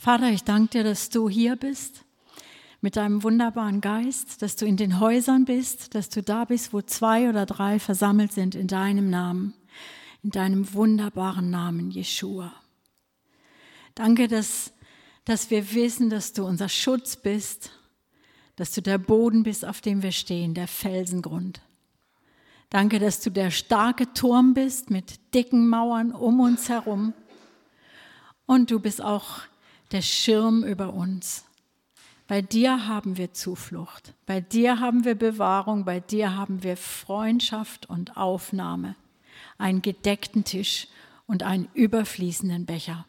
Vater, ich danke dir, dass du hier bist mit deinem wunderbaren Geist, dass du in den Häusern bist, dass du da bist, wo zwei oder drei versammelt sind in deinem Namen, in deinem wunderbaren Namen, Jeshua. Danke, dass, dass wir wissen, dass du unser Schutz bist, dass du der Boden bist, auf dem wir stehen, der Felsengrund. Danke, dass du der starke Turm bist mit dicken Mauern um uns herum. Und du bist auch der Schirm über uns. Bei dir haben wir Zuflucht, bei dir haben wir Bewahrung, bei dir haben wir Freundschaft und Aufnahme, einen gedeckten Tisch und einen überfließenden Becher.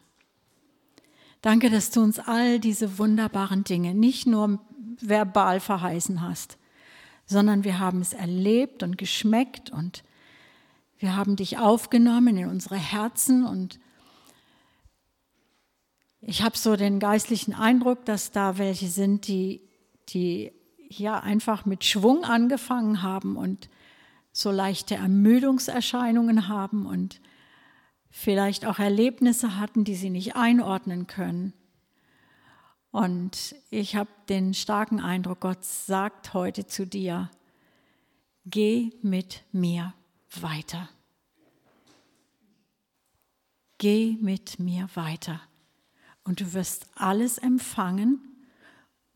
Danke, dass du uns all diese wunderbaren Dinge nicht nur verbal verheißen hast, sondern wir haben es erlebt und geschmeckt und wir haben dich aufgenommen in unsere Herzen und ich habe so den geistlichen Eindruck, dass da welche sind, die, die ja einfach mit Schwung angefangen haben und so leichte Ermüdungserscheinungen haben und vielleicht auch Erlebnisse hatten, die sie nicht einordnen können. Und ich habe den starken Eindruck, Gott sagt heute zu dir, geh mit mir weiter. Geh mit mir weiter und du wirst alles empfangen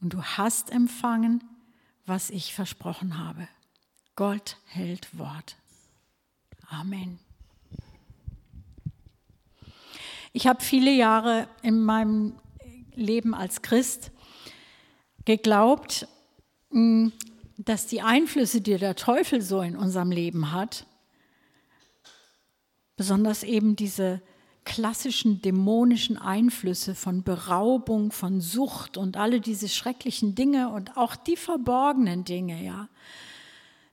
und du hast empfangen, was ich versprochen habe. Gott hält Wort. Amen. Ich habe viele Jahre in meinem Leben als Christ geglaubt, hm, dass die Einflüsse, die der Teufel so in unserem Leben hat, besonders eben diese klassischen dämonischen Einflüsse von Beraubung, von Sucht und alle diese schrecklichen Dinge und auch die verborgenen Dinge, ja,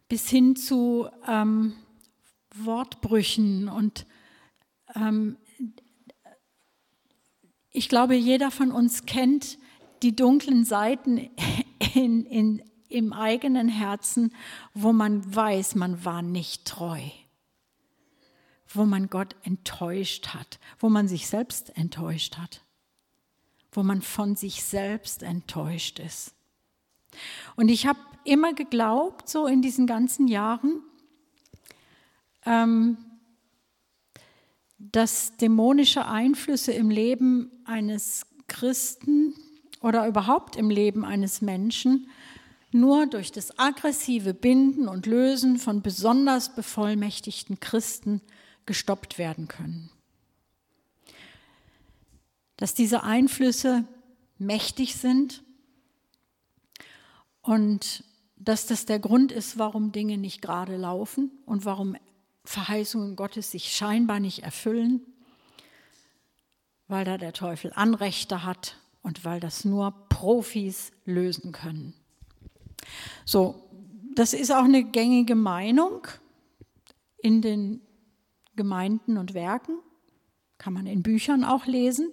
bis hin zu ähm, Wortbrüchen und ähm, ich glaube, jeder von uns kennt die dunklen Seiten in, in, im eigenen Herzen, wo man weiß, man war nicht treu wo man Gott enttäuscht hat, wo man sich selbst enttäuscht hat, wo man von sich selbst enttäuscht ist. Und ich habe immer geglaubt, so in diesen ganzen Jahren, ähm, dass dämonische Einflüsse im Leben eines Christen oder überhaupt im Leben eines Menschen nur durch das aggressive Binden und Lösen von besonders bevollmächtigten Christen gestoppt werden können. Dass diese Einflüsse mächtig sind und dass das der Grund ist, warum Dinge nicht gerade laufen und warum Verheißungen Gottes sich scheinbar nicht erfüllen, weil da der Teufel Anrechte hat und weil das nur Profis lösen können. So, das ist auch eine gängige Meinung in den Gemeinden und Werken, kann man in Büchern auch lesen.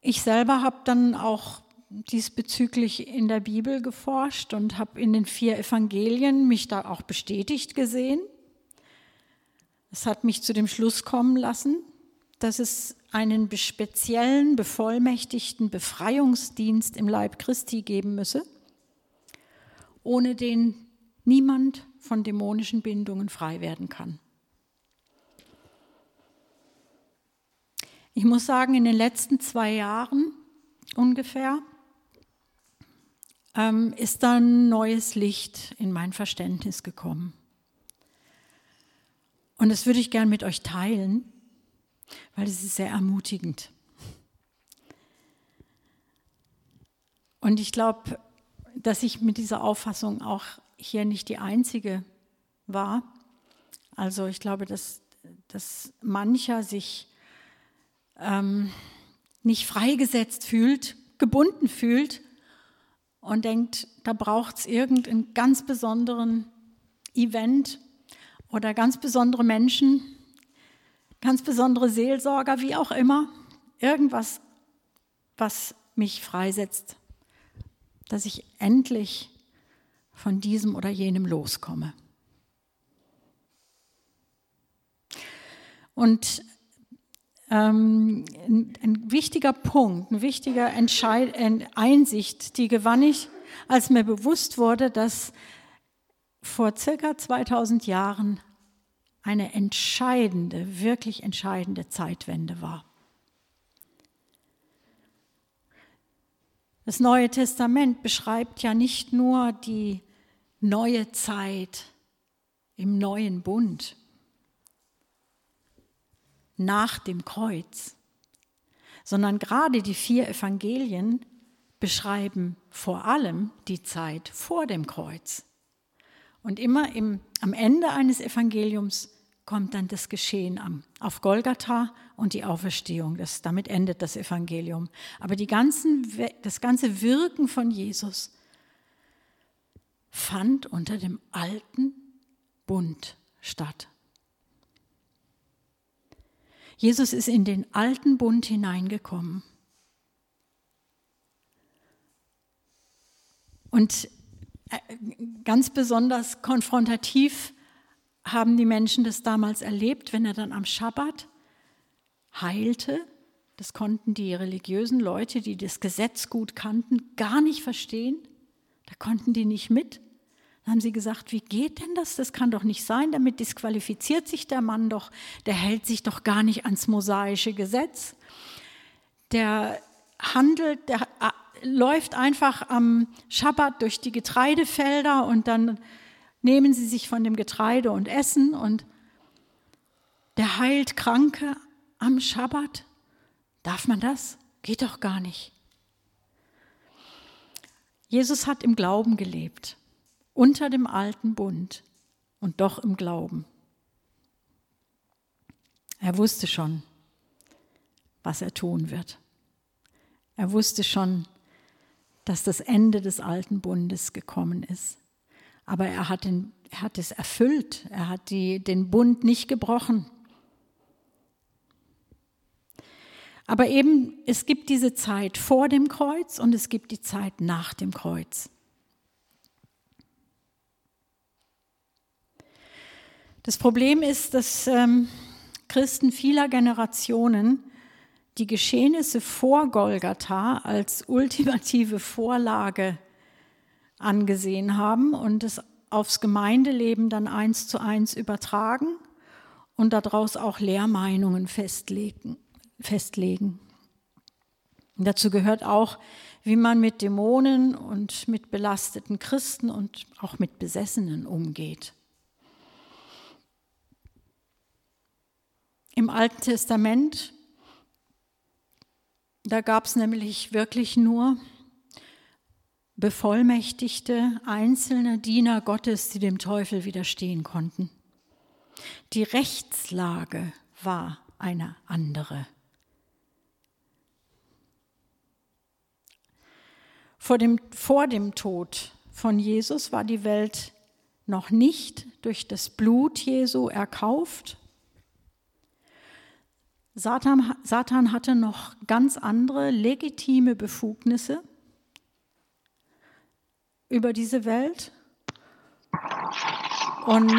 Ich selber habe dann auch diesbezüglich in der Bibel geforscht und habe in den vier Evangelien mich da auch bestätigt gesehen. Es hat mich zu dem Schluss kommen lassen, dass es einen speziellen, bevollmächtigten Befreiungsdienst im Leib Christi geben müsse, ohne den niemand von dämonischen Bindungen frei werden kann. Ich muss sagen, in den letzten zwei Jahren ungefähr ähm, ist dann neues Licht in mein Verständnis gekommen. Und das würde ich gern mit euch teilen, weil es ist sehr ermutigend. Und ich glaube, dass ich mit dieser Auffassung auch hier nicht die einzige war. Also ich glaube, dass, dass mancher sich ähm, nicht freigesetzt fühlt, gebunden fühlt und denkt, da braucht es irgendeinen ganz besonderen Event oder ganz besondere Menschen, ganz besondere Seelsorger, wie auch immer, irgendwas, was mich freisetzt, dass ich endlich von diesem oder jenem loskomme. Und ähm, ein, ein, wichtiger Punkt, ein wichtiger Entscheid Einsicht, die gewann ich, als mir bewusst wurde, dass vor circa 2000 Jahren eine entscheidende, wirklich entscheidende Zeitwende war. Das Neue Testament beschreibt ja nicht nur die neue Zeit im neuen Bund nach dem Kreuz, sondern gerade die vier Evangelien beschreiben vor allem die Zeit vor dem Kreuz. Und immer im, am Ende eines Evangeliums kommt dann das Geschehen am, auf Golgatha und die Auferstehung. Das, damit endet das Evangelium. Aber ganzen, das ganze Wirken von Jesus fand unter dem alten Bund statt. Jesus ist in den alten Bund hineingekommen. Und äh, ganz besonders konfrontativ haben die Menschen das damals erlebt, wenn er dann am Schabbat heilte. Das konnten die religiösen Leute, die das Gesetz gut kannten, gar nicht verstehen. Da konnten die nicht mit. Dann haben sie gesagt, wie geht denn das? Das kann doch nicht sein. Damit disqualifiziert sich der Mann doch. Der hält sich doch gar nicht ans mosaische Gesetz. Der handelt, der äh, läuft einfach am Schabbat durch die Getreidefelder und dann nehmen sie sich von dem Getreide und essen und der heilt Kranke am Schabbat. Darf man das? Geht doch gar nicht. Jesus hat im Glauben gelebt, unter dem alten Bund und doch im Glauben. Er wusste schon, was er tun wird. Er wusste schon, dass das Ende des alten Bundes gekommen ist. Aber er hat, den, er hat es erfüllt. Er hat die, den Bund nicht gebrochen. Aber eben, es gibt diese Zeit vor dem Kreuz und es gibt die Zeit nach dem Kreuz. Das Problem ist, dass ähm, Christen vieler Generationen die Geschehnisse vor Golgatha als ultimative Vorlage angesehen haben und es aufs Gemeindeleben dann eins zu eins übertragen und daraus auch Lehrmeinungen festlegen. festlegen. Dazu gehört auch, wie man mit Dämonen und mit belasteten Christen und auch mit Besessenen umgeht. Im Alten Testament, da gab es nämlich wirklich nur bevollmächtigte einzelne Diener Gottes, die dem Teufel widerstehen konnten. Die Rechtslage war eine andere. Vor dem, vor dem Tod von Jesus war die Welt noch nicht durch das Blut Jesu erkauft. Satan, Satan hatte noch ganz andere legitime Befugnisse über diese Welt. Und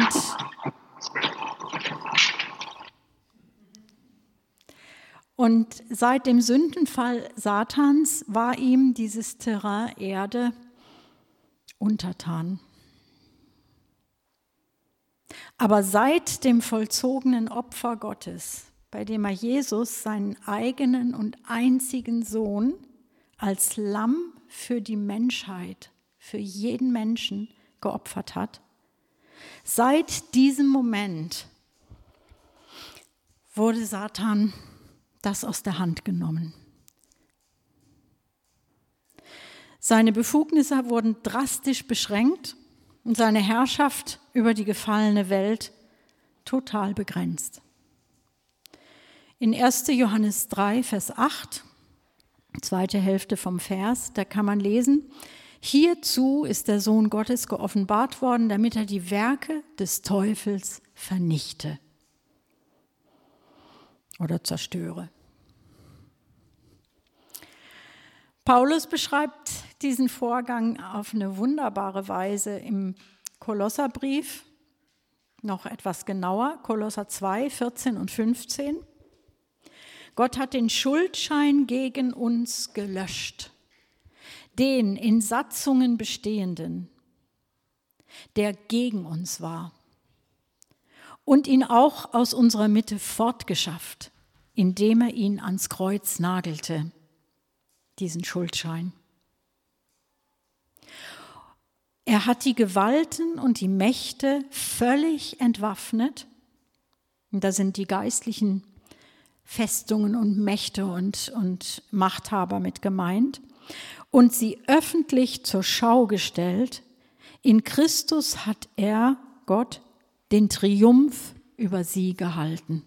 Und seit dem Sündenfall Satans war ihm dieses Terrain Erde untertan. Aber seit dem vollzogenen Opfer Gottes, bei dem er Jesus, seinen eigenen und einzigen Sohn, als Lamm für die Menschheit für jeden Menschen geopfert hat. Seit diesem Moment wurde Satan das aus der Hand genommen. Seine Befugnisse wurden drastisch beschränkt und seine Herrschaft über die gefallene Welt total begrenzt. In 1. Johannes 3, Vers 8, zweite Hälfte vom Vers, da kann man lesen, Hierzu ist der Sohn Gottes geoffenbart worden, damit er die Werke des Teufels vernichte oder zerstöre. Paulus beschreibt diesen Vorgang auf eine wunderbare Weise im Kolosserbrief, noch etwas genauer, Kolosser 2, 14 und 15. Gott hat den Schuldschein gegen uns gelöscht, den in Satzungen bestehenden, der gegen uns war, und ihn auch aus unserer Mitte fortgeschafft, indem er ihn ans Kreuz nagelte, diesen Schuldschein. Er hat die Gewalten und die Mächte völlig entwaffnet. Und da sind die geistlichen Festungen und Mächte und, und Machthaber mit gemeint. Und sie öffentlich zur Schau gestellt. In Christus hat er, Gott, den Triumph über sie gehalten.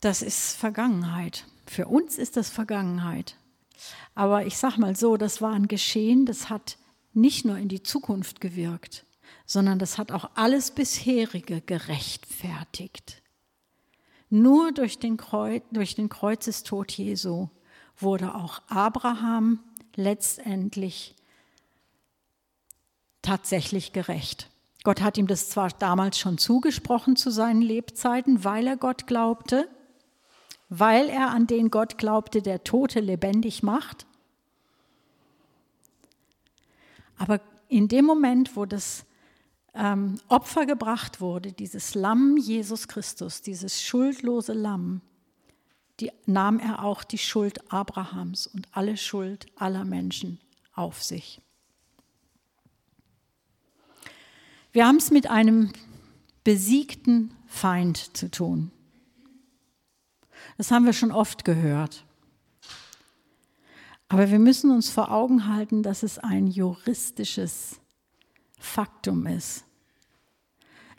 Das ist Vergangenheit. Für uns ist das Vergangenheit. Aber ich sage mal so, das war ein Geschehen, das hat nicht nur in die Zukunft gewirkt, sondern das hat auch alles bisherige gerechtfertigt. Nur durch den, Kreuz, durch den Kreuzestod Jesu wurde auch Abraham letztendlich tatsächlich gerecht. Gott hat ihm das zwar damals schon zugesprochen zu seinen Lebzeiten, weil er Gott glaubte, weil er an den Gott glaubte, der Tote lebendig macht, Aber in dem Moment, wo das ähm, Opfer gebracht wurde, dieses Lamm Jesus Christus, dieses schuldlose Lamm, die, nahm er auch die Schuld Abrahams und alle Schuld aller Menschen auf sich. Wir haben es mit einem besiegten Feind zu tun. Das haben wir schon oft gehört. Aber wir müssen uns vor Augen halten, dass es ein juristisches Faktum ist.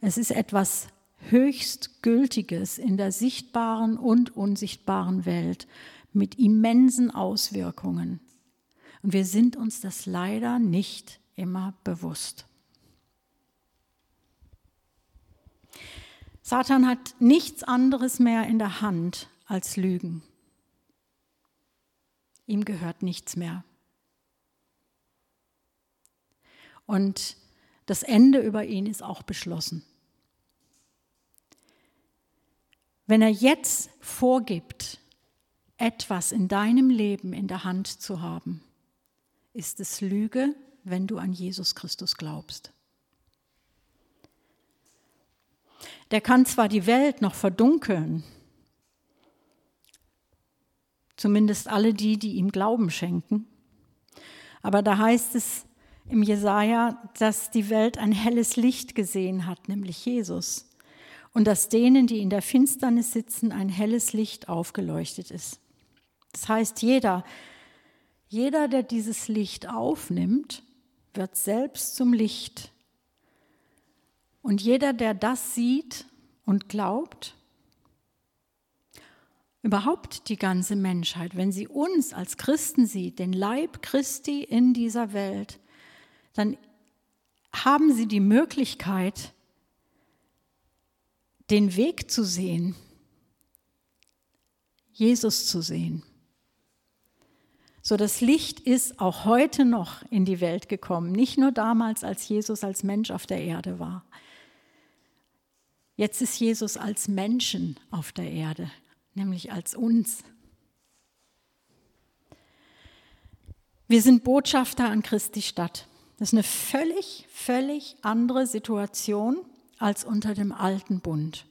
Es ist etwas höchst Gültiges in der sichtbaren und unsichtbaren Welt mit immensen Auswirkungen. Und wir sind uns das leider nicht immer bewusst. Satan hat nichts anderes mehr in der Hand als Lügen. Ihm gehört nichts mehr. Und das Ende über ihn ist auch beschlossen. Wenn er jetzt vorgibt, etwas in deinem Leben in der Hand zu haben, ist es Lüge, wenn du an Jesus Christus glaubst. Der kann zwar die Welt noch verdunkeln, zumindest alle die, die ihm Glauben schenken. Aber da heißt es im Jesaja, dass die Welt ein helles Licht gesehen hat, nämlich Jesus. Und dass denen, die in der Finsternis sitzen, ein helles Licht aufgeleuchtet ist. Das heißt, jeder, jeder, der dieses Licht aufnimmt, wird selbst zum Licht. Und jeder, der das sieht und glaubt, überhaupt die ganze Menschheit, wenn sie uns als Christen sieht, den Leib Christi in dieser Welt, dann haben sie die Möglichkeit, den Weg zu sehen, Jesus zu sehen. So das Licht ist auch heute noch in die Welt gekommen, nicht nur damals, als Jesus als Mensch auf der Erde war. Jetzt ist Jesus als Menschen auf der Erde nämlich als uns. Wir sind Botschafter an Christi Stadt. Das ist eine völlig, völlig andere Situation als unter dem alten Bund.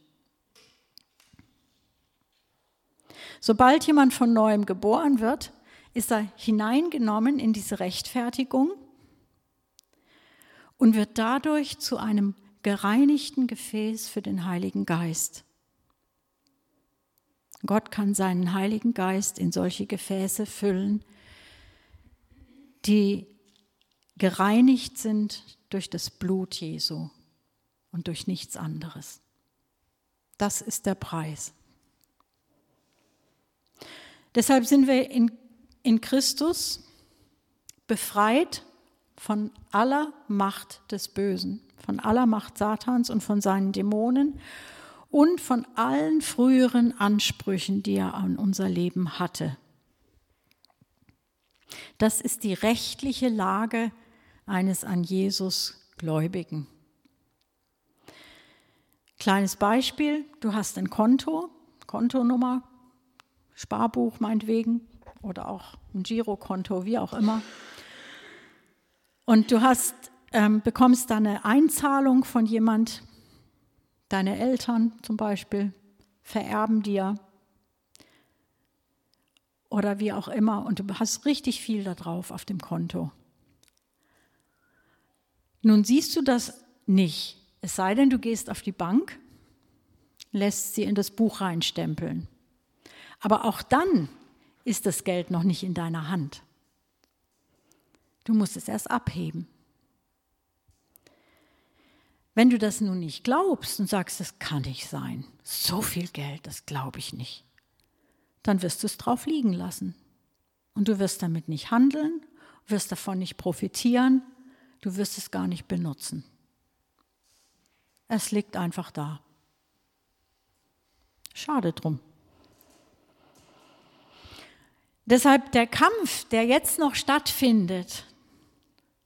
Sobald jemand von neuem geboren wird, ist er hineingenommen in diese Rechtfertigung und wird dadurch zu einem gereinigten Gefäß für den Heiligen Geist. Gott kann seinen Heiligen Geist in solche Gefäße füllen, die gereinigt sind durch das Blut Jesu und durch nichts anderes. Das ist der Preis. Deshalb sind wir in, in Christus befreit von aller Macht des Bösen, von aller Macht Satans und von seinen Dämonen und von allen früheren Ansprüchen, die er an unser Leben hatte. Das ist die rechtliche Lage eines an Jesus Gläubigen. Kleines Beispiel, du hast ein Konto, Kontonummer, Sparbuch meinetwegen oder auch ein Girokonto, wie auch immer. Und du hast, ähm, bekommst da eine Einzahlung von jemand, deine Eltern zum Beispiel, vererben dir oder wie auch immer und du hast richtig viel da drauf auf dem Konto. Nun siehst du das nicht, es sei denn, du gehst auf die Bank, lässt sie in das Buch reinstempeln. Aber auch dann ist das Geld noch nicht in deiner Hand. Du musst es erst abheben. Wenn du das nun nicht glaubst und sagst, das kann nicht sein, so viel Geld, das glaube ich nicht, dann wirst du es drauf liegen lassen. Und du wirst damit nicht handeln, wirst davon nicht profitieren, du wirst es gar nicht benutzen. Es liegt einfach da. Schade drum. Deshalb der Kampf, der jetzt noch stattfindet,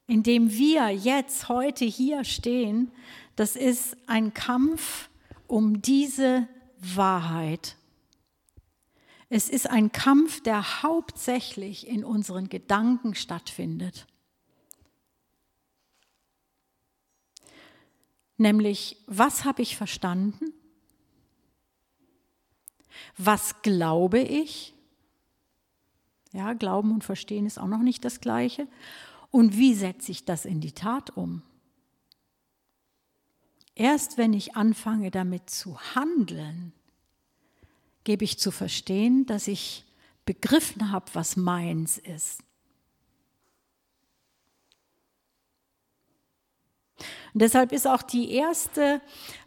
in dem wir jetzt heute hier stehen, das ist ein Kampf um diese Wahrheit. Es ist ein Kampf, der hauptsächlich in unseren Gedanken stattfindet. Nämlich, was habe ich verstanden? Was glaube ich? Ja, Glauben und Verstehen ist auch noch nicht das Gleiche. Und wie setze ich das in die Tat um? Erst wenn ich anfange damit zu handeln, gebe ich zu verstehen, dass ich begriffen habe, was meins ist. Und deshalb ist auch die erste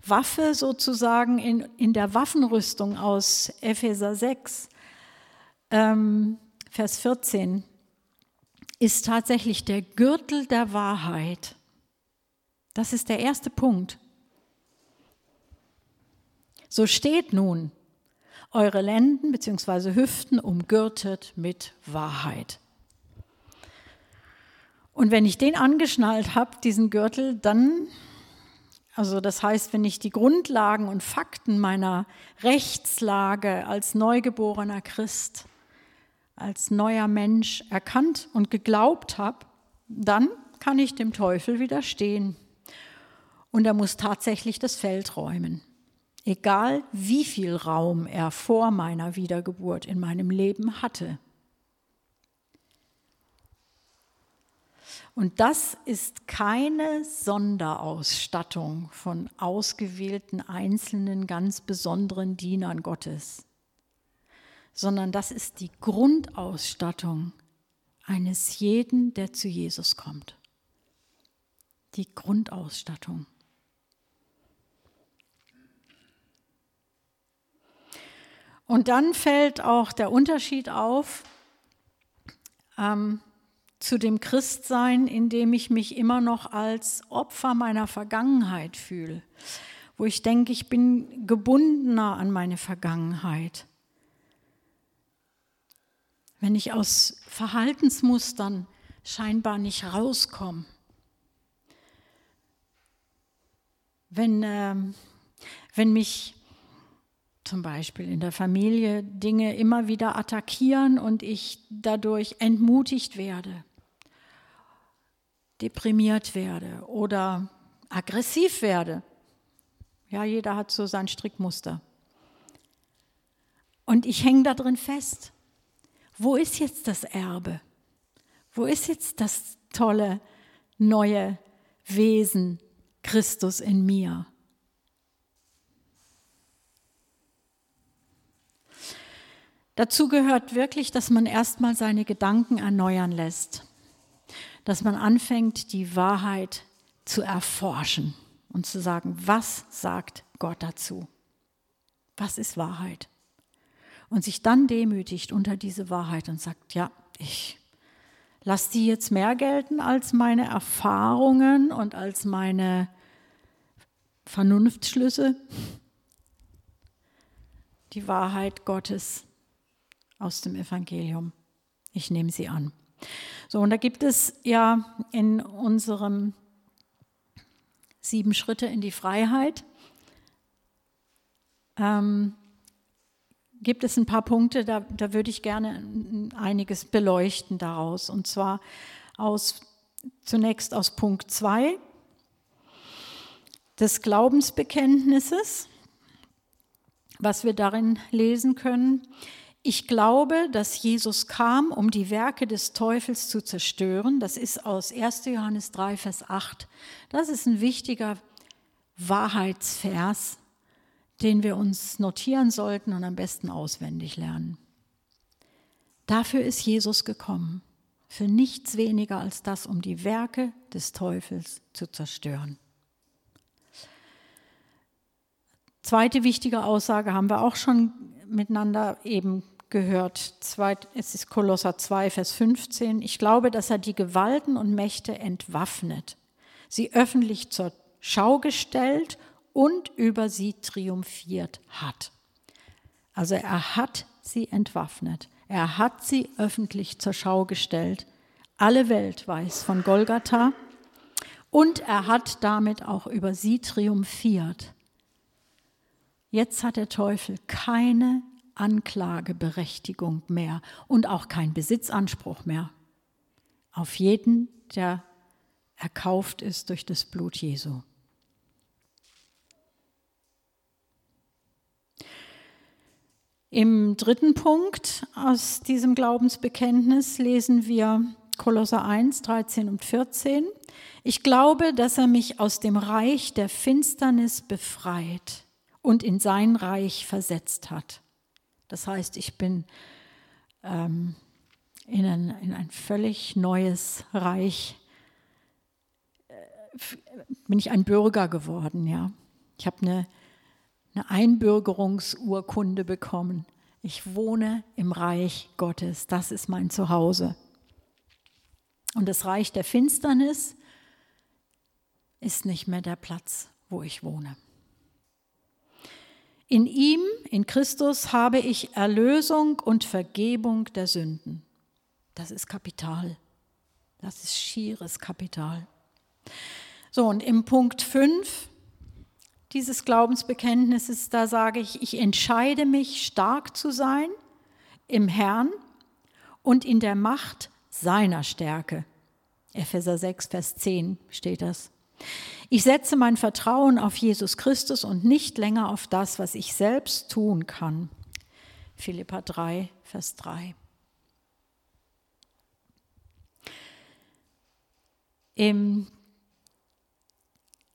Waffe sozusagen in, in der Waffenrüstung aus Epheser 6, ähm, Vers 14, ist tatsächlich der Gürtel der Wahrheit. Das ist der erste Punkt. So steht nun, eure Lenden bzw. Hüften umgürtet mit Wahrheit. Und wenn ich den angeschnallt habe, diesen Gürtel, dann, also das heißt, wenn ich die Grundlagen und Fakten meiner Rechtslage als neugeborener Christ, als neuer Mensch erkannt und geglaubt habe, dann kann ich dem Teufel widerstehen. Und er muss tatsächlich das Feld räumen. Egal wie viel Raum er vor meiner Wiedergeburt in meinem Leben hatte. Und das ist keine Sonderausstattung von ausgewählten einzelnen ganz besonderen Dienern Gottes, sondern das ist die Grundausstattung eines jeden, der zu Jesus kommt. Die Grundausstattung. Und dann fällt auch der Unterschied auf, ähm, zu dem Christsein, in dem ich mich immer noch als Opfer meiner Vergangenheit fühle, wo ich denke, ich bin gebundener an meine Vergangenheit. Wenn ich aus Verhaltensmustern scheinbar nicht rauskomme. Wenn, äh, wenn mich zum Beispiel in der Familie Dinge immer wieder attackieren und ich dadurch entmutigt werde, deprimiert werde oder aggressiv werde. Ja, jeder hat so sein Strickmuster. Und ich hänge da drin fest. Wo ist jetzt das Erbe? Wo ist jetzt das tolle neue Wesen Christus in mir? Dazu gehört wirklich, dass man erstmal seine Gedanken erneuern lässt, dass man anfängt, die Wahrheit zu erforschen und zu sagen, was sagt Gott dazu? Was ist Wahrheit? Und sich dann demütigt unter diese Wahrheit und sagt, ja, ich lasse die jetzt mehr gelten als meine Erfahrungen und als meine Vernunftsschlüsse. Die Wahrheit Gottes aus dem Evangelium. Ich nehme sie an. So, und da gibt es ja in unserem sieben Schritte in die Freiheit ähm, gibt es ein paar Punkte, da, da würde ich gerne einiges beleuchten daraus. Und zwar aus, zunächst aus Punkt 2 des Glaubensbekenntnisses, was wir darin lesen können. Ich glaube, dass Jesus kam, um die Werke des Teufels zu zerstören. Das ist aus 1. Johannes 3, Vers 8. Das ist ein wichtiger Wahrheitsvers, den wir uns notieren sollten und am besten auswendig lernen. Dafür ist Jesus gekommen, für nichts weniger als das, um die Werke des Teufels zu zerstören. Zweite wichtige Aussage haben wir auch schon miteinander eben gehört. Es ist Kolosser 2, Vers 15. Ich glaube, dass er die Gewalten und Mächte entwaffnet, sie öffentlich zur Schau gestellt und über sie triumphiert hat. Also er hat sie entwaffnet. Er hat sie öffentlich zur Schau gestellt. Alle Welt weiß von Golgatha. Und er hat damit auch über sie triumphiert. Jetzt hat der Teufel keine Anklageberechtigung mehr und auch keinen Besitzanspruch mehr auf jeden, der erkauft ist durch das Blut Jesu. Im dritten Punkt aus diesem Glaubensbekenntnis lesen wir Kolosser 1, 13 und 14. Ich glaube, dass er mich aus dem Reich der Finsternis befreit und in sein Reich versetzt hat. Das heißt, ich bin ähm, in, ein, in, ein, völlig neues Reich, äh, bin ich ein Bürger geworden, ja. Ich habe eine, eine Einbürgerungsurkunde bekommen. Ich wohne im Reich Gottes, das ist mein Zuhause. Und das Reich der Finsternis ist nicht mehr der Platz, wo ich wohne. In ihm, in Christus, habe ich Erlösung und Vergebung der Sünden. Das ist Kapital. Das ist schieres Kapital. So, und im Punkt 5 dieses Glaubensbekenntnisses, da sage ich, ich entscheide mich, stark zu sein im Herrn und in der Macht seiner Stärke. Epheser 6, Vers 10 steht das. Ich setze mein Vertrauen auf Jesus Christus und nicht länger auf das, was ich selbst tun kann. Philippa 3, Vers 3. Im,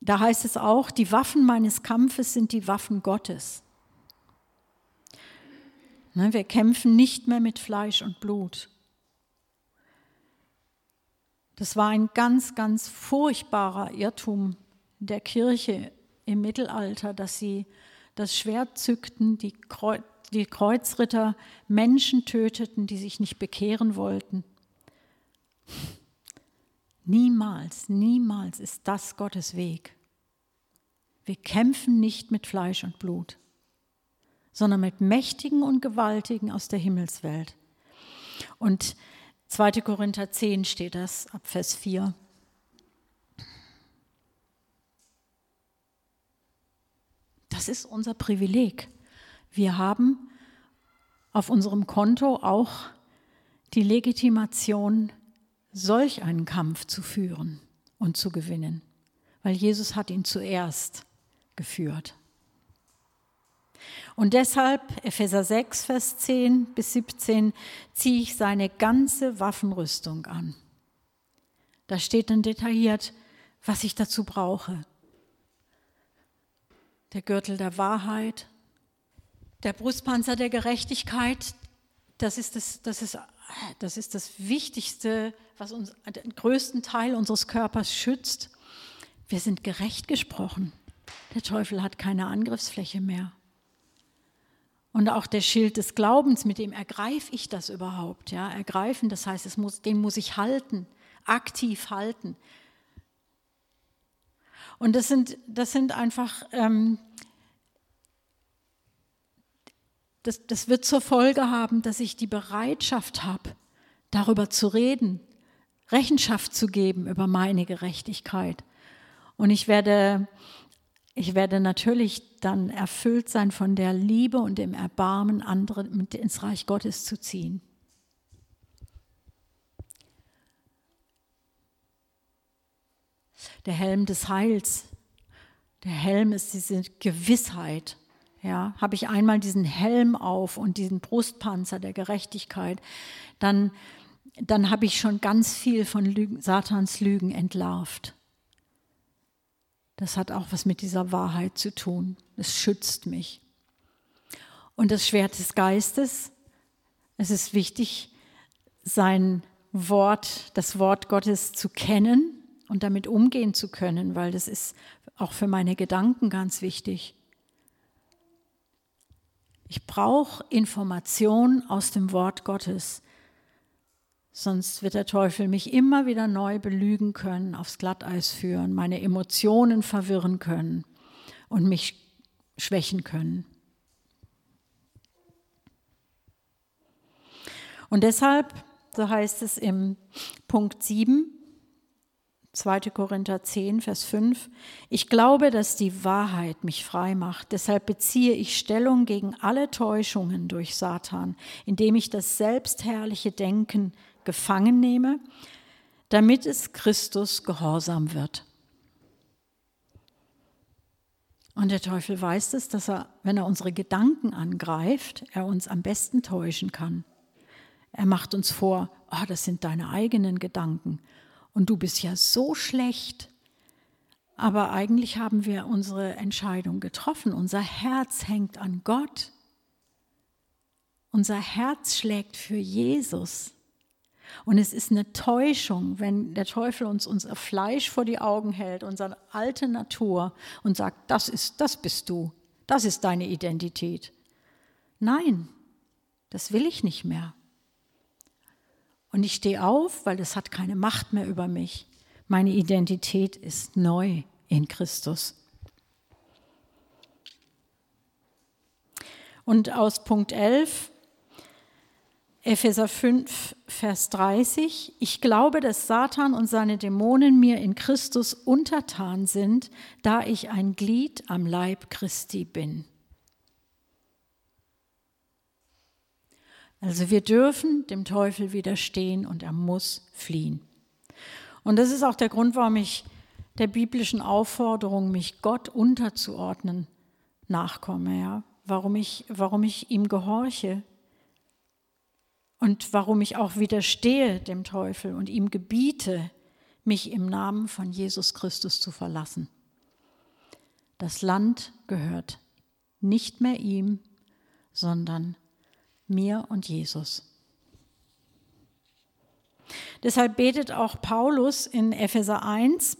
da heißt es auch, die Waffen meines Kampfes sind die Waffen Gottes. Ne, wir kämpfen nicht mehr mit Fleisch und Blut. Das war ein ganz, ganz furchtbarer Irrtum der Kirche im Mittelalter, dass sie das Schwert zückten, die, Kreuz, die Kreuzritter Menschen töteten, die sich nicht bekehren wollten. Niemals, niemals ist das Gottes Weg. Wir kämpfen nicht mit Fleisch und Blut, sondern mit Mächtigen und Gewaltigen aus der Himmelswelt. Und 2. Korinther 10 steht das ab Vers 4. Das ist unser Privileg. Wir haben auf unserem Konto auch die Legitimation, solch einen Kampf zu führen und zu gewinnen, weil Jesus hat ihn zuerst geführt. Und deshalb, Epheser 6, Vers 10 bis 17, ziehe ich seine ganze Waffenrüstung an. Da steht dann detailliert, was ich dazu brauche. Der Gürtel der Wahrheit, der Brustpanzer der Gerechtigkeit, das ist das, das, ist, das, ist das Wichtigste, was uns den größten Teil unseres Körpers schützt. Wir sind gerecht gesprochen. Der Teufel hat keine Angriffsfläche mehr. Und auch der Schild des Glaubens, mit dem ergreife ich das überhaupt? Ja, ergreifen, das heißt, es muss, den muss ich halten, aktiv halten. Und das sind, das sind einfach, ähm, das, das wird zur Folge haben, dass ich die Bereitschaft habe, darüber zu reden, Rechenschaft zu geben über meine Gerechtigkeit. Und ich werde, ich werde natürlich dann erfüllt sein von der Liebe und dem Erbarmen, andere mit ins Reich Gottes zu ziehen. Der Helm des Heils. Der Helm ist diese Gewissheit. Ja, habe ich einmal diesen Helm auf und diesen Brustpanzer der Gerechtigkeit, dann, dann habe ich schon ganz viel von Lügen, Satans Lügen entlarvt. Das hat auch was mit dieser Wahrheit zu tun. Es schützt mich. Und das Schwert des Geistes, es ist wichtig, sein Wort, das Wort Gottes zu kennen und damit umgehen zu können, weil das ist auch für meine Gedanken ganz wichtig. Ich brauche Information aus dem Wort Gottes. Sonst wird der Teufel mich immer wieder neu belügen können, aufs Glatteis führen, meine Emotionen verwirren können und mich schwächen können. Und deshalb, so heißt es im Punkt 7, 2. Korinther 10, Vers 5, ich glaube, dass die Wahrheit mich frei macht. Deshalb beziehe ich Stellung gegen alle Täuschungen durch Satan, indem ich das selbstherrliche Denken gefangen nehme, damit es Christus gehorsam wird. Und der Teufel weiß es, dass er, wenn er unsere Gedanken angreift, er uns am besten täuschen kann. Er macht uns vor, oh, das sind deine eigenen Gedanken und du bist ja so schlecht. Aber eigentlich haben wir unsere Entscheidung getroffen. Unser Herz hängt an Gott. Unser Herz schlägt für Jesus. Und es ist eine Täuschung, wenn der Teufel uns unser Fleisch vor die Augen hält, unsere alte Natur und sagt, das ist, das bist du, das ist deine Identität. Nein, das will ich nicht mehr. Und ich stehe auf, weil das hat keine Macht mehr über mich. Meine Identität ist neu in Christus. Und aus Punkt 11 Epheser 5, Vers 30. Ich glaube, dass Satan und seine Dämonen mir in Christus untertan sind, da ich ein Glied am Leib Christi bin. Also wir dürfen dem Teufel widerstehen und er muss fliehen. Und das ist auch der Grund, warum ich der biblischen Aufforderung, mich Gott unterzuordnen, nachkomme. Ja? Warum, ich, warum ich ihm gehorche, und warum ich auch widerstehe dem Teufel und ihm gebiete, mich im Namen von Jesus Christus zu verlassen. Das Land gehört nicht mehr ihm, sondern mir und Jesus. Deshalb betet auch Paulus in Epheser 1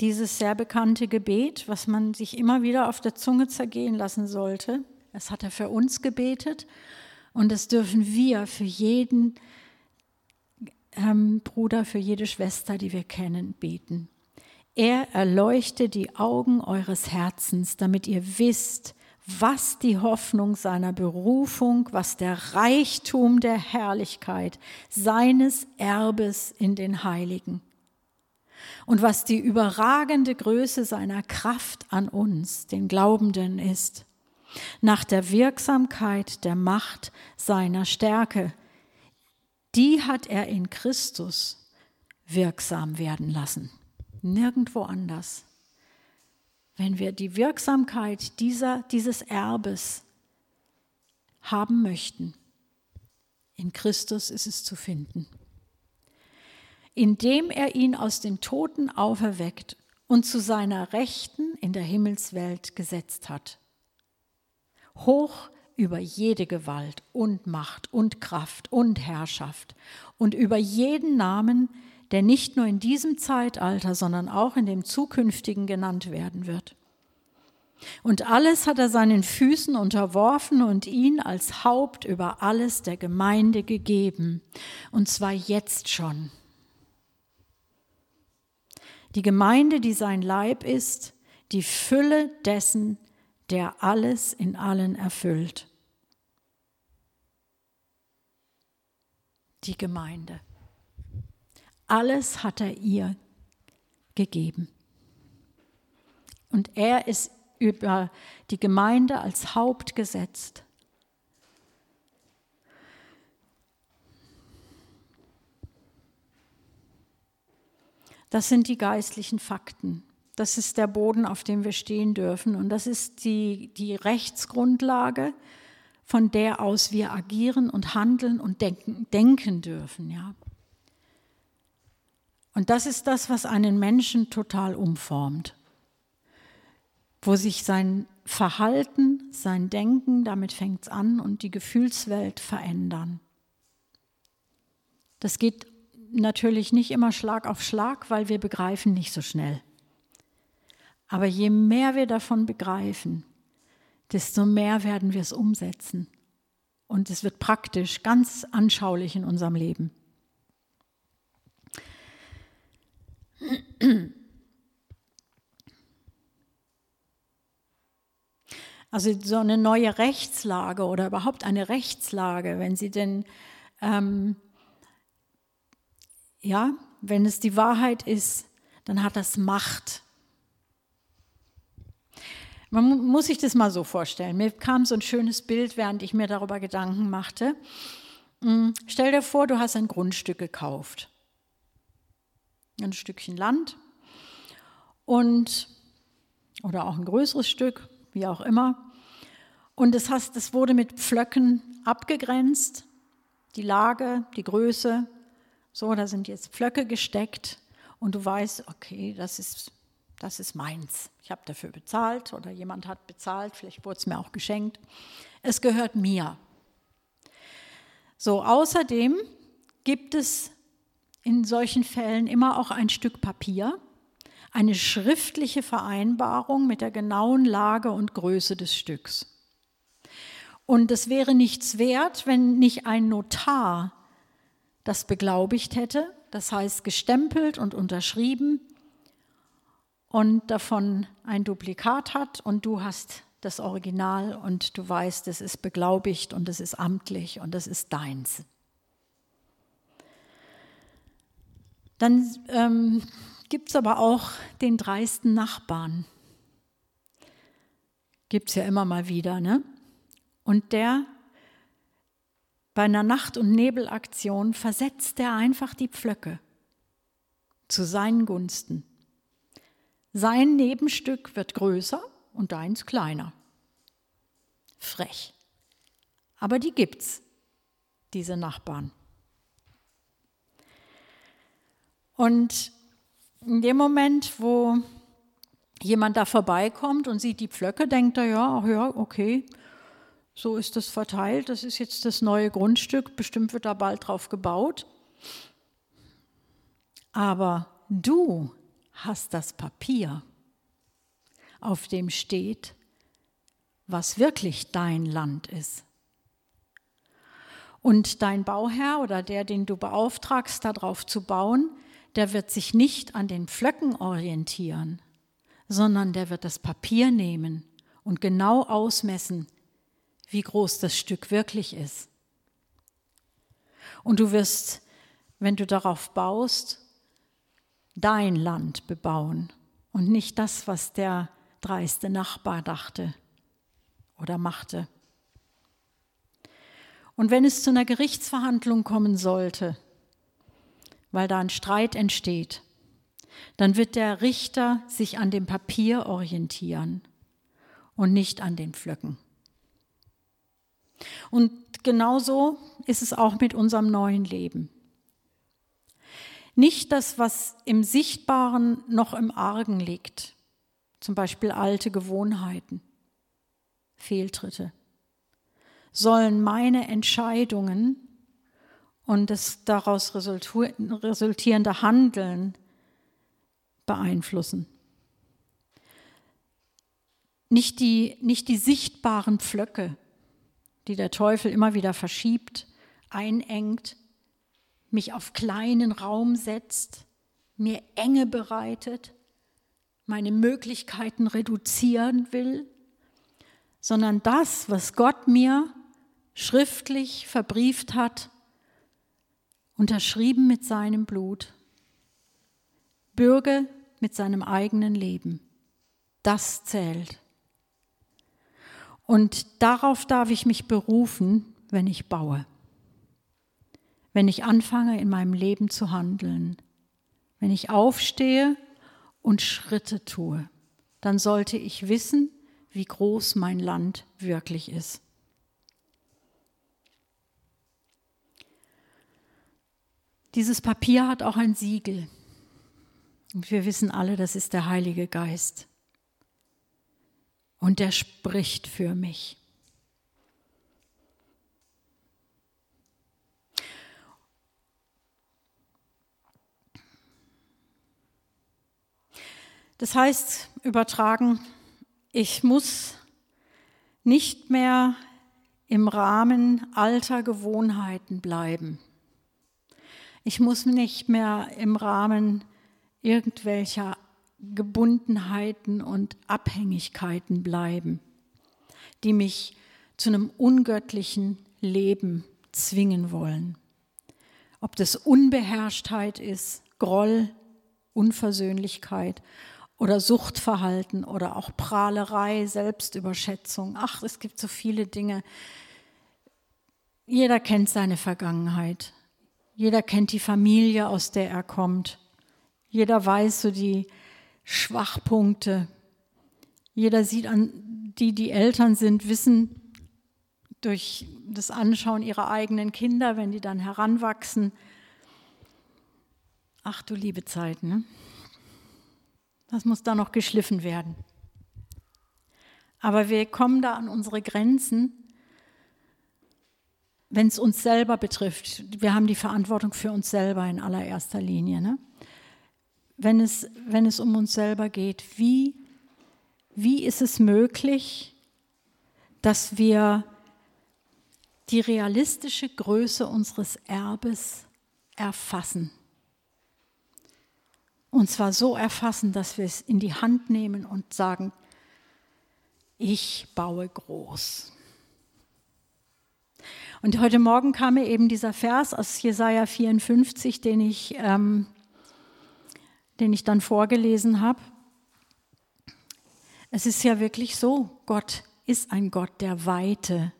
dieses sehr bekannte Gebet, was man sich immer wieder auf der Zunge zergehen lassen sollte. Das hat er für uns gebetet und das dürfen wir für jeden ähm, Bruder, für jede Schwester, die wir kennen, beten. Er erleuchte die Augen eures Herzens, damit ihr wisst, was die Hoffnung seiner Berufung, was der Reichtum der Herrlichkeit seines Erbes in den Heiligen und was die überragende Größe seiner Kraft an uns, den Glaubenden, ist nach der Wirksamkeit der Macht seiner Stärke. Die hat er in Christus wirksam werden lassen, nirgendwo anders. Wenn wir die Wirksamkeit dieser, dieses Erbes haben möchten, in Christus ist es zu finden. Indem er ihn aus den Toten auferweckt und zu seiner Rechten in der Himmelswelt gesetzt hat hoch über jede Gewalt und Macht und Kraft und Herrschaft und über jeden Namen, der nicht nur in diesem Zeitalter, sondern auch in dem zukünftigen genannt werden wird. Und alles hat er seinen Füßen unterworfen und ihn als Haupt über alles der Gemeinde gegeben, und zwar jetzt schon. Die Gemeinde, die sein Leib ist, die Fülle dessen, der alles in allen erfüllt. Die Gemeinde. Alles hat er ihr gegeben. Und er ist über die Gemeinde als Haupt gesetzt. Das sind die geistlichen Fakten. Das ist der Boden, auf dem wir stehen dürfen. Und das ist die, die Rechtsgrundlage, von der aus wir agieren und handeln und denken, denken dürfen. Ja. Und das ist das, was einen Menschen total umformt, wo sich sein Verhalten, sein Denken, damit fängt es an, und die Gefühlswelt verändern. Das geht natürlich nicht immer Schlag auf Schlag, weil wir begreifen nicht so schnell. Aber je mehr wir davon begreifen, desto mehr werden wir es umsetzen. Und es wird praktisch, ganz anschaulich in unserem Leben. Also so eine neue Rechtslage oder überhaupt eine Rechtslage, wenn sie denn ähm, ja, wenn es die Wahrheit ist, dann hat das Macht. Man muss sich das mal so vorstellen. Mir kam so ein schönes Bild, während ich mir darüber Gedanken machte. Hm, stell dir vor, du hast ein Grundstück gekauft. Ein Stückchen Land und oder auch ein größeres Stück, wie auch immer. Und das, hast, das wurde mit Pflöcken abgegrenzt, die Lage, die Größe, so, da sind jetzt Pflöcke gesteckt und du weißt, okay, das ist, das ist meins. Ich habe dafür bezahlt oder jemand hat bezahlt, vielleicht wurde es mir auch geschenkt. Es gehört mir. So, außerdem gibt es in solchen Fällen immer auch ein Stück Papier, eine schriftliche Vereinbarung mit der genauen Lage und Größe des Stücks. Und es wäre nichts wert, wenn nicht ein Notar das beglaubigt hätte, das heißt gestempelt und unterschrieben und davon ein Duplikat hat und du hast das Original und du weißt, es ist beglaubigt und es ist amtlich und es ist deins. Dann ähm, gibt es aber auch den dreisten Nachbarn. Gibt es ja immer mal wieder, ne? Und der bei einer Nacht- und Nebelaktion versetzt er einfach die Pflöcke zu seinen Gunsten. Sein Nebenstück wird größer und deins kleiner. Frech. Aber die gibt's, diese Nachbarn. Und in dem Moment, wo jemand da vorbeikommt und sieht die Pflöcke, denkt er, ja, ach ja, okay, so ist das verteilt. Das ist jetzt das neue Grundstück. Bestimmt wird da bald drauf gebaut. Aber du hast das Papier, auf dem steht, was wirklich dein Land ist. Und dein Bauherr oder der, den du beauftragst, darauf zu bauen, der wird sich nicht an den Pflöcken orientieren, sondern der wird das Papier nehmen und genau ausmessen, wie groß das Stück wirklich ist. Und du wirst, wenn du darauf baust, dein Land bebauen und nicht das, was der dreiste Nachbar dachte oder machte. Und wenn es zu einer Gerichtsverhandlung kommen sollte, weil da ein Streit entsteht, dann wird der Richter sich an dem Papier orientieren und nicht an den Pflöcken. Und genauso ist es auch mit unserem neuen Leben. Nicht das, was im Sichtbaren noch im Argen liegt, zum Beispiel alte Gewohnheiten, Fehltritte, sollen meine Entscheidungen und das daraus resultierende Handeln beeinflussen. Nicht die, nicht die sichtbaren Pflöcke, die der Teufel immer wieder verschiebt, einengt, mich auf kleinen Raum setzt, mir Enge bereitet, meine Möglichkeiten reduzieren will, sondern das, was Gott mir schriftlich verbrieft hat, unterschrieben mit seinem Blut, bürge mit seinem eigenen Leben. Das zählt. Und darauf darf ich mich berufen, wenn ich baue. Wenn ich anfange, in meinem Leben zu handeln. Wenn ich aufstehe und Schritte tue, dann sollte ich wissen, wie groß mein Land wirklich ist. Dieses Papier hat auch ein Siegel. Und wir wissen alle, das ist der Heilige Geist. Und der spricht für mich. Das heißt, übertragen, ich muss nicht mehr im Rahmen alter Gewohnheiten bleiben. Ich muss nicht mehr im Rahmen irgendwelcher Gebundenheiten und Abhängigkeiten bleiben, die mich zu einem ungöttlichen Leben zwingen wollen. Ob das Unbeherrschtheit ist, Groll, Unversöhnlichkeit oder Suchtverhalten oder auch Prahlerei, Selbstüberschätzung. Ach, es gibt so viele Dinge. Jeder kennt seine Vergangenheit. Jeder kennt die Familie, aus der er kommt. Jeder weiß so die Schwachpunkte. Jeder sieht an, die die Eltern sind, wissen durch das Anschauen ihrer eigenen Kinder, wenn die dann heranwachsen. Ach du liebe Zeit, ne? Das muss da noch geschliffen werden. Aber wir kommen da an unsere Grenzen, wenn es uns selber betrifft. Wir haben die Verantwortung für uns selber in allererster Linie. Ne? Wenn, es, wenn es um uns selber geht, wie, wie ist es möglich, dass wir die realistische Größe unseres Erbes erfassen? Und zwar so erfassen, dass wir es in die Hand nehmen und sagen, ich baue groß. Und heute Morgen kam mir eben dieser Vers aus Jesaja 54, den ich, ähm, den ich dann vorgelesen habe. Es ist ja wirklich so, Gott ist ein Gott der Weite.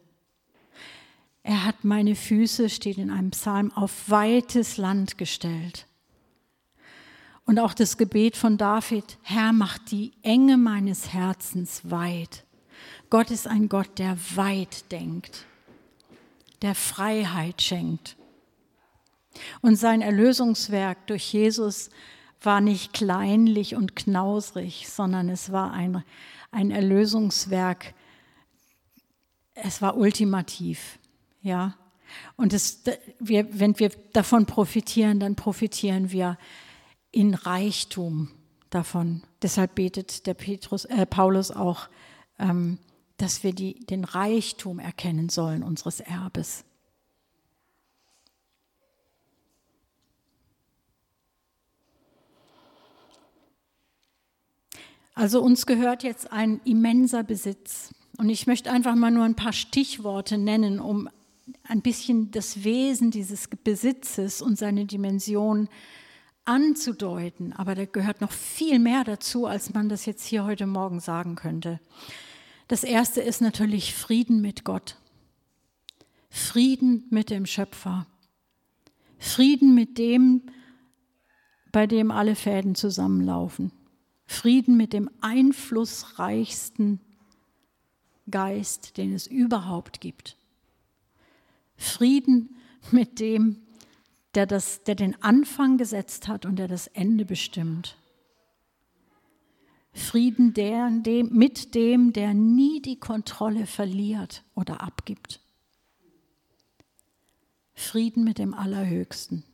Er hat meine Füße, steht in einem Psalm, auf weites Land gestellt. Und auch das Gebet von David, Herr, mach die Enge meines Herzens weit. Gott ist ein Gott, der weit denkt, der Freiheit schenkt. Und sein Erlösungswerk durch Jesus war nicht kleinlich und knausrig, sondern es war ein, ein Erlösungswerk, es war ultimativ, ja. Und es, wir, wenn wir davon profitieren, dann profitieren wir in Reichtum davon. Deshalb betet der Petrus, äh, Paulus auch, ähm, dass wir die, den Reichtum erkennen sollen unseres Erbes. Also uns gehört jetzt ein immenser Besitz. Und ich möchte einfach mal nur ein paar Stichworte nennen, um ein bisschen das Wesen dieses Besitzes und seine Dimension zu anzudeuten, aber da gehört noch viel mehr dazu, als man das jetzt hier heute Morgen sagen könnte. Das erste ist natürlich Frieden mit Gott. Frieden mit dem Schöpfer. Frieden mit dem, bei dem alle Fäden zusammenlaufen. Frieden mit dem einflussreichsten Geist, den es überhaupt gibt. Frieden mit dem, der, das, der den Anfang gesetzt hat und der das Ende bestimmt. Frieden der, dem, mit dem, der nie die Kontrolle verliert oder abgibt. Frieden mit dem Allerhöchsten.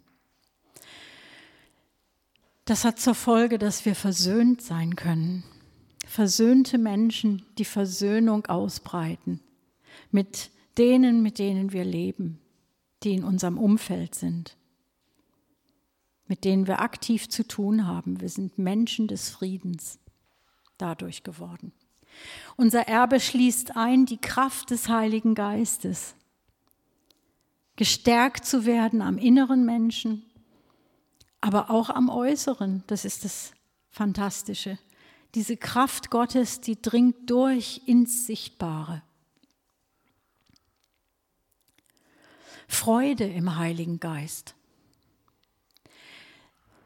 Das hat zur Folge, dass wir versöhnt sein können. Versöhnte Menschen, die Versöhnung ausbreiten mit denen, mit denen wir leben, die in unserem Umfeld sind mit denen wir aktiv zu tun haben. Wir sind Menschen des Friedens dadurch geworden. Unser Erbe schließt ein die Kraft des Heiligen Geistes, gestärkt zu werden am inneren Menschen, aber auch am äußeren. Das ist das Fantastische. Diese Kraft Gottes, die dringt durch ins Sichtbare. Freude im Heiligen Geist.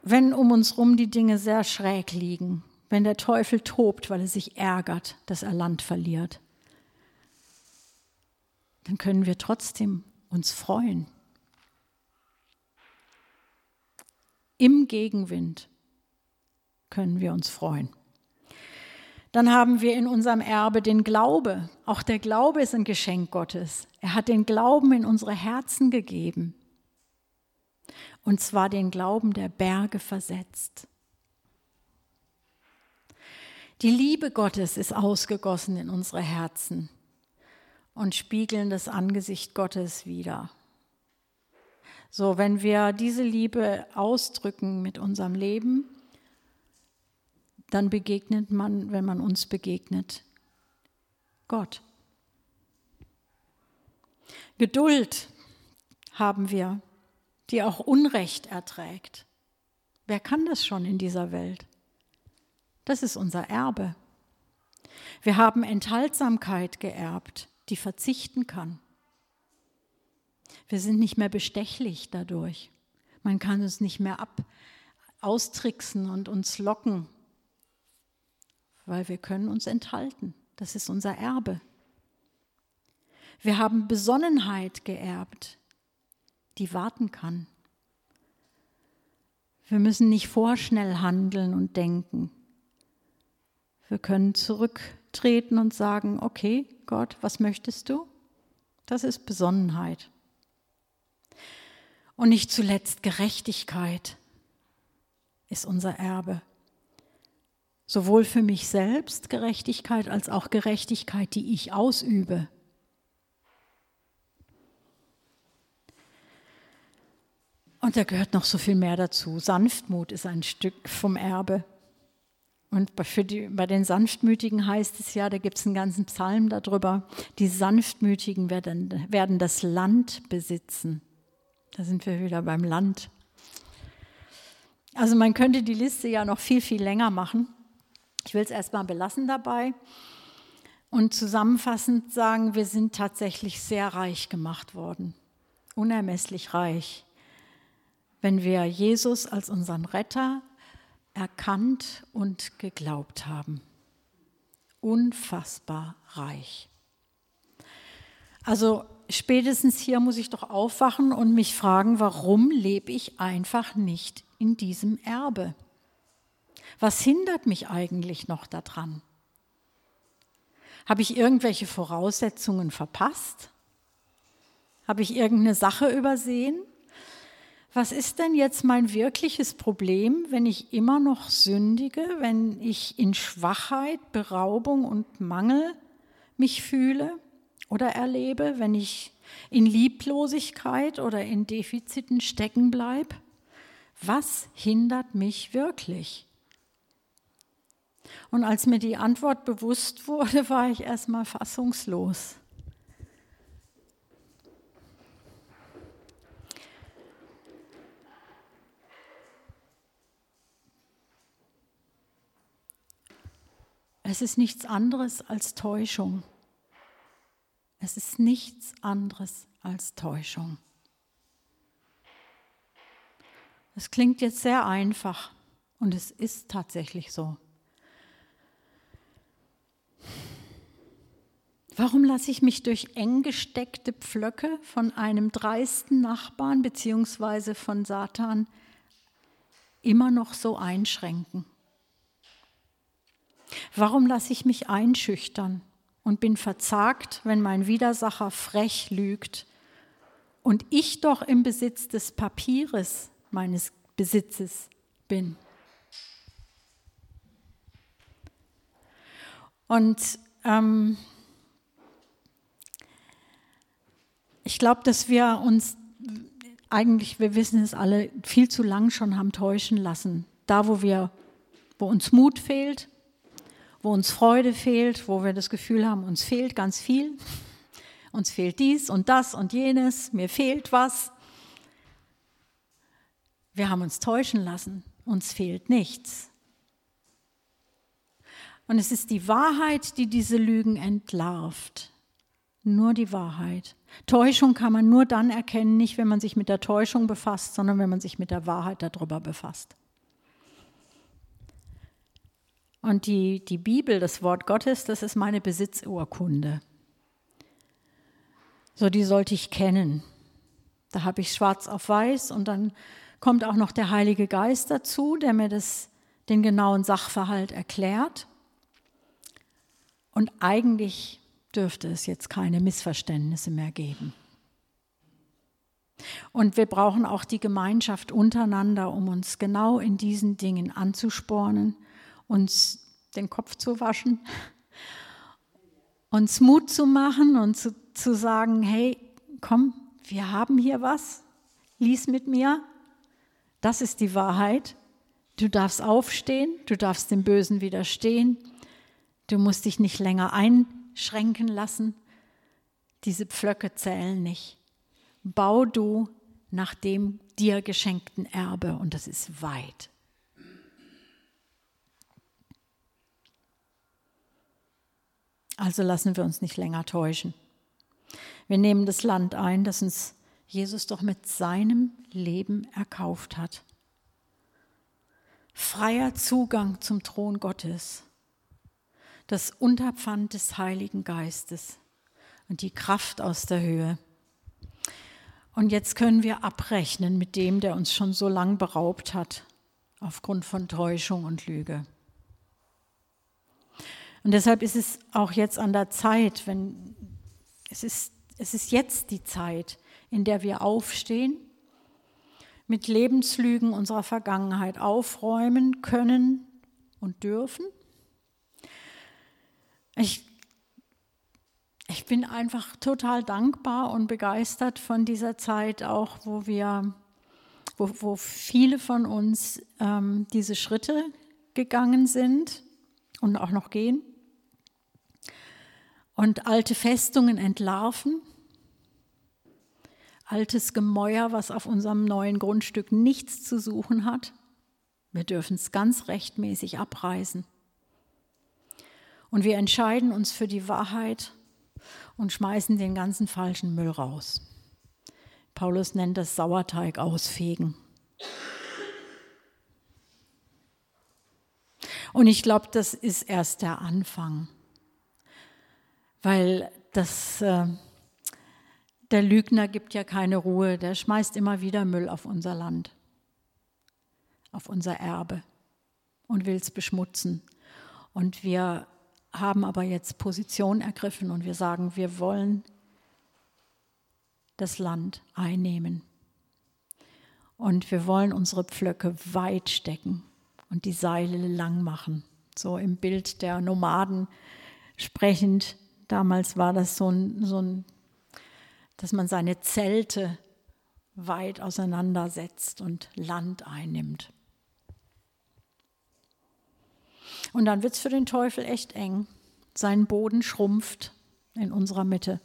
Wenn um uns rum die Dinge sehr schräg liegen, wenn der Teufel tobt, weil er sich ärgert, dass er Land verliert, dann können wir trotzdem uns freuen. Im Gegenwind können wir uns freuen. Dann haben wir in unserem Erbe den Glaube. Auch der Glaube ist ein Geschenk Gottes. Er hat den Glauben in unsere Herzen gegeben. Und zwar den Glauben, der Berge versetzt. Die Liebe Gottes ist ausgegossen in unsere Herzen und spiegeln das Angesicht Gottes wider. So, wenn wir diese Liebe ausdrücken mit unserem Leben, dann begegnet man, wenn man uns begegnet, Gott. Geduld haben wir, die auch Unrecht erträgt. Wer kann das schon in dieser Welt? Das ist unser Erbe. Wir haben Enthaltsamkeit geerbt, die verzichten kann. Wir sind nicht mehr bestechlich dadurch. Man kann uns nicht mehr ab austricksen und uns locken weil wir können uns enthalten. Das ist unser Erbe. Wir haben Besonnenheit geerbt, die warten kann. Wir müssen nicht vorschnell handeln und denken. Wir können zurücktreten und sagen, okay, Gott, was möchtest du? Das ist Besonnenheit. Und nicht zuletzt Gerechtigkeit ist unser Erbe. Sowohl für mich selbst Gerechtigkeit als auch Gerechtigkeit, die ich ausübe. Und da gehört noch so viel mehr dazu. Sanftmut ist ein Stück vom Erbe. Und die, bei den Sanftmütigen heißt es ja, da gibt es einen ganzen Psalm darüber, die Sanftmütigen werden, werden das Land besitzen. Da sind wir wieder beim Land. Also man könnte die Liste ja noch viel, viel länger machen. Ich will es erstmal belassen dabei und zusammenfassend sagen, wir sind tatsächlich sehr reich gemacht worden, unermesslich reich, wenn wir Jesus als unseren Retter erkannt und geglaubt haben. Unfassbar reich. Also spätestens hier muss ich doch aufwachen und mich fragen, warum lebe ich einfach nicht in diesem Erbe? Was hindert mich eigentlich noch daran? Habe ich irgendwelche Voraussetzungen verpasst? Habe ich irgendeine Sache übersehen? Was ist denn jetzt mein wirkliches Problem, wenn ich immer noch sündige, wenn ich in Schwachheit, Beraubung und Mangel mich fühle oder erlebe, wenn ich in Lieblosigkeit oder in Defiziten stecken bleibe? Was hindert mich wirklich? Und als mir die Antwort bewusst wurde, war ich erstmal fassungslos. Es ist nichts anderes als Täuschung. Es ist nichts anderes als Täuschung. Es klingt jetzt sehr einfach und es ist tatsächlich so. Warum lasse ich mich durch eng gesteckte Pflöcke von einem dreisten Nachbarn bzw. von Satan immer noch so einschränken? Warum lasse ich mich einschüchtern und bin verzagt, wenn mein Widersacher frech lügt und ich doch im Besitz des Papieres meines Besitzes bin? Und ähm, ich glaube, dass wir uns eigentlich, wir wissen es alle, viel zu lang schon haben täuschen lassen. Da, wo wir, wo uns Mut fehlt, wo uns Freude fehlt, wo wir das Gefühl haben, uns fehlt ganz viel. Uns fehlt dies und das und jenes, mir fehlt was. Wir haben uns täuschen lassen, uns fehlt nichts. Und es ist die Wahrheit, die diese Lügen entlarvt. nur die Wahrheit. Täuschung kann man nur dann erkennen, nicht wenn man sich mit der Täuschung befasst, sondern wenn man sich mit der Wahrheit darüber befasst. Und die, die Bibel, das Wort Gottes, das ist meine Besitzurkunde. So, die sollte ich kennen. Da habe ich schwarz auf weiß und dann kommt auch noch der Heilige Geist dazu, der mir das, den genauen Sachverhalt erklärt. Und eigentlich dürfte es jetzt keine Missverständnisse mehr geben. Und wir brauchen auch die Gemeinschaft untereinander, um uns genau in diesen Dingen anzuspornen, uns den Kopf zu waschen, uns Mut zu machen und zu, zu sagen, hey, komm, wir haben hier was, lies mit mir, das ist die Wahrheit. Du darfst aufstehen, du darfst dem Bösen widerstehen, du musst dich nicht länger einschränken lassen. Diese Pflöcke zählen nicht. Bau du nach dem dir geschenkten Erbe und das ist weit. Also lassen wir uns nicht länger täuschen. Wir nehmen das Land ein, das uns Jesus doch mit seinem Leben erkauft hat. Freier Zugang zum Thron Gottes, das Unterpfand des Heiligen Geistes und die Kraft aus der Höhe. Und jetzt können wir abrechnen mit dem, der uns schon so lang beraubt hat, aufgrund von Täuschung und Lüge. Und deshalb ist es auch jetzt an der Zeit, wenn es ist, es ist jetzt die Zeit, in der wir aufstehen, mit Lebenslügen unserer Vergangenheit aufräumen können und dürfen. Ich, ich bin einfach total dankbar und begeistert von dieser Zeit, auch wo wir, wo, wo viele von uns ähm, diese Schritte gegangen sind und auch noch gehen und alte Festungen entlarven, altes Gemäuer, was auf unserem neuen Grundstück nichts zu suchen hat. Wir dürfen es ganz rechtmäßig abreißen. Und wir entscheiden uns für die Wahrheit und schmeißen den ganzen falschen Müll raus. Paulus nennt das Sauerteig ausfegen. Und ich glaube, das ist erst der Anfang weil das, äh, der Lügner gibt ja keine Ruhe, der schmeißt immer wieder Müll auf unser Land, auf unser Erbe und will es beschmutzen. Und wir haben aber jetzt Position ergriffen und wir sagen, wir wollen das Land einnehmen. Und wir wollen unsere Pflöcke weit stecken und die Seile lang machen. So im Bild der Nomaden sprechend, Damals war das so ein, so ein, dass man seine Zelte weit auseinandersetzt und Land einnimmt. Und dann wird es für den Teufel echt eng. Sein Boden schrumpft in unserer Mitte.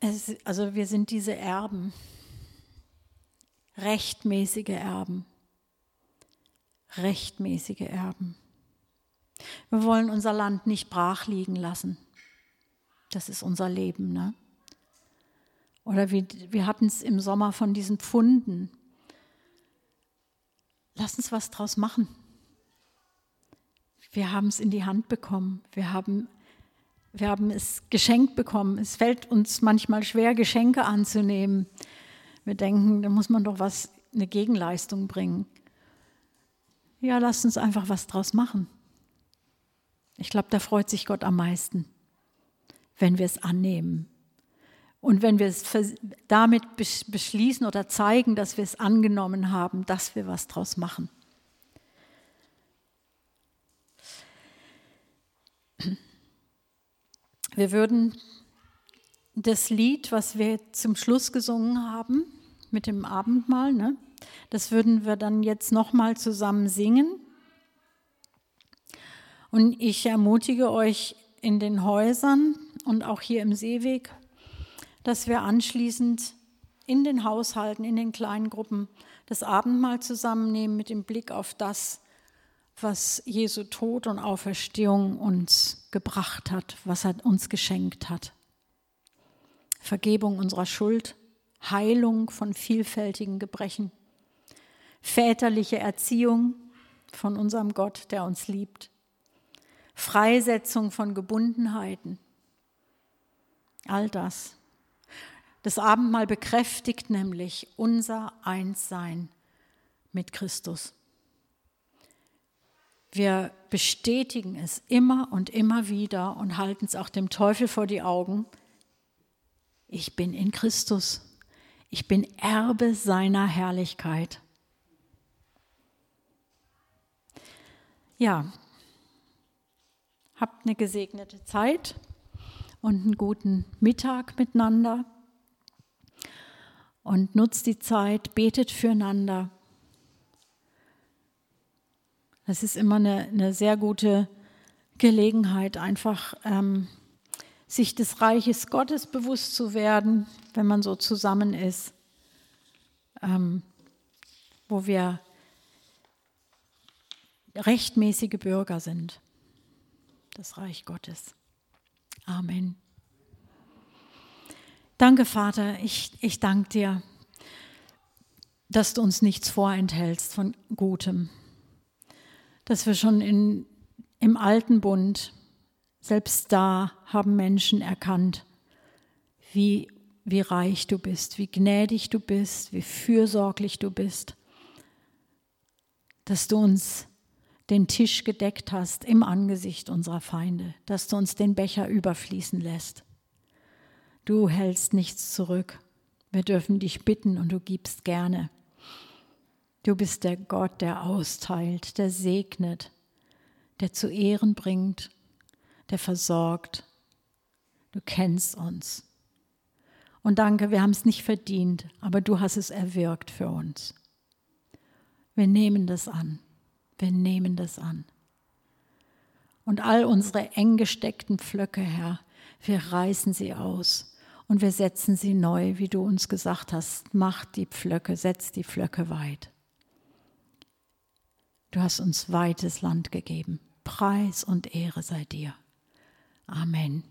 Es, also wir sind diese Erben, rechtmäßige Erben rechtmäßige Erben. Wir wollen unser Land nicht brach liegen lassen. Das ist unser Leben. Ne? Oder wir, wir hatten es im Sommer von diesen Pfunden. Lass uns was draus machen. Wir haben es in die Hand bekommen. Wir haben, wir haben es geschenkt bekommen. Es fällt uns manchmal schwer, Geschenke anzunehmen. Wir denken, da muss man doch was, eine Gegenleistung bringen. Ja, lasst uns einfach was draus machen. Ich glaube, da freut sich Gott am meisten, wenn wir es annehmen. Und wenn wir es damit beschließen oder zeigen, dass wir es angenommen haben, dass wir was draus machen. Wir würden das Lied, was wir zum Schluss gesungen haben, mit dem Abendmahl, ne? Das würden wir dann jetzt nochmal zusammen singen. Und ich ermutige euch in den Häusern und auch hier im Seeweg, dass wir anschließend in den Haushalten, in den kleinen Gruppen das Abendmahl zusammennehmen mit dem Blick auf das, was Jesu Tod und Auferstehung uns gebracht hat, was er uns geschenkt hat. Vergebung unserer Schuld, Heilung von vielfältigen Gebrechen, väterliche Erziehung von unserem Gott, der uns liebt, Freisetzung von Gebundenheiten, all das. Das Abendmahl bekräftigt nämlich unser Einssein mit Christus. Wir bestätigen es immer und immer wieder und halten es auch dem Teufel vor die Augen. Ich bin in Christus. Ich bin Erbe seiner Herrlichkeit. Ja, habt eine gesegnete Zeit und einen guten Mittag miteinander. Und nutzt die Zeit, betet füreinander das ist immer eine, eine sehr gute Gelegenheit, einfach ähm, sich des Reiches Gottes bewusst zu werden, wenn man so zusammen ist, ähm, wo wir rechtmäßige Bürger sind, das Reich Gottes. Amen. Danke, Vater, ich, ich danke dir, dass du uns nichts vorenthältst von Gutem dass wir schon in, im alten Bund, selbst da haben Menschen erkannt, wie, wie reich du bist, wie gnädig du bist, wie fürsorglich du bist, dass du uns den Tisch gedeckt hast im Angesicht unserer Feinde, dass du uns den Becher überfließen lässt. Du hältst nichts zurück. Wir dürfen dich bitten und du gibst gerne. Du bist der Gott, der austeilt, der segnet, der zu Ehren bringt, der versorgt. Du kennst uns. Und danke, wir haben es nicht verdient, aber du hast es erwirkt für uns. Wir nehmen das an. Wir nehmen das an. Und all unsere eng gesteckten Pflöcke, Herr, wir reißen sie aus und wir setzen sie neu, wie du uns gesagt hast. Mach die Pflöcke, setz die Pflöcke weit. Du hast uns weites Land gegeben. Preis und Ehre sei dir. Amen.